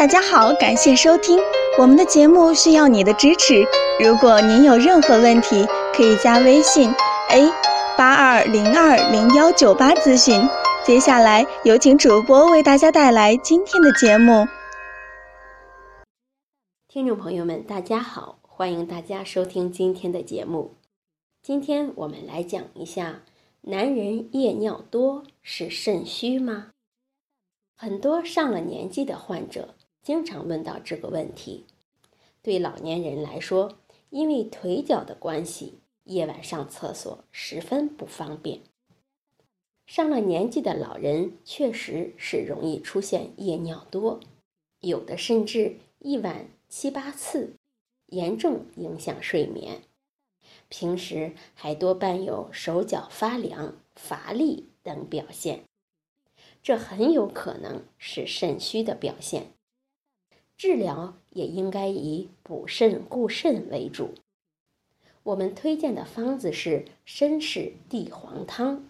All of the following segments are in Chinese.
大家好，感谢收听我们的节目，需要你的支持。如果您有任何问题，可以加微信 a 八二零二零幺九八咨询。接下来有请主播为大家带来今天的节目。听众朋友们，大家好，欢迎大家收听今天的节目。今天我们来讲一下，男人夜尿多是肾虚吗？很多上了年纪的患者。经常问到这个问题，对老年人来说，因为腿脚的关系，夜晚上厕所十分不方便。上了年纪的老人确实是容易出现夜尿多，有的甚至一晚七八次，严重影响睡眠。平时还多伴有手脚发凉、乏力等表现，这很有可能是肾虚的表现。治疗也应该以补肾固肾为主。我们推荐的方子是参芪地黄汤，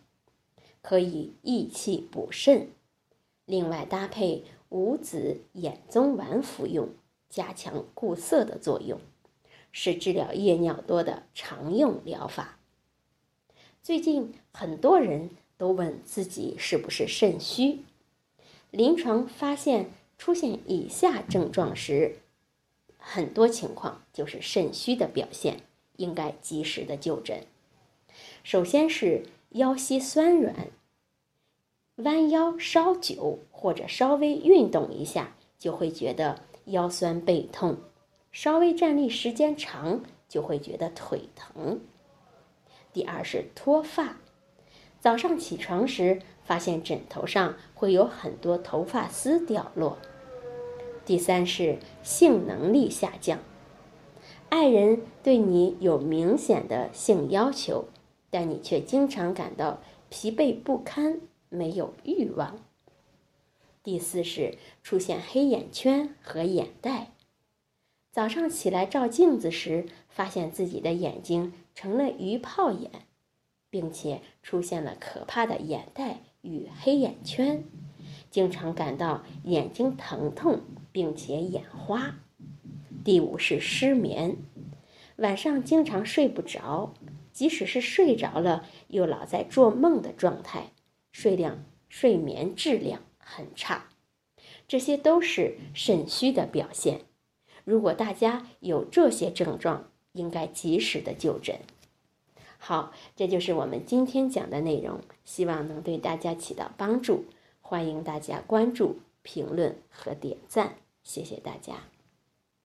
可以益气补肾，另外搭配五子衍宗丸服用，加强固涩的作用，是治疗夜尿多的常用疗法。最近很多人都问自己是不是肾虚，临床发现。出现以下症状时，很多情况就是肾虚的表现，应该及时的就诊。首先是腰膝酸软，弯腰稍久或者稍微运动一下就会觉得腰酸背痛，稍微站立时间长就会觉得腿疼。第二是脱发，早上起床时发现枕头上会有很多头发丝掉落。第三是性能力下降，爱人对你有明显的性要求，但你却经常感到疲惫不堪，没有欲望。第四是出现黑眼圈和眼袋，早上起来照镜子时，发现自己的眼睛成了鱼泡眼，并且出现了可怕的眼袋与黑眼圈，经常感到眼睛疼痛。并且眼花。第五是失眠，晚上经常睡不着，即使是睡着了，又老在做梦的状态，睡量、睡眠质量很差，这些都是肾虚的表现。如果大家有这些症状，应该及时的就诊。好，这就是我们今天讲的内容，希望能对大家起到帮助。欢迎大家关注。评论和点赞，谢谢大家。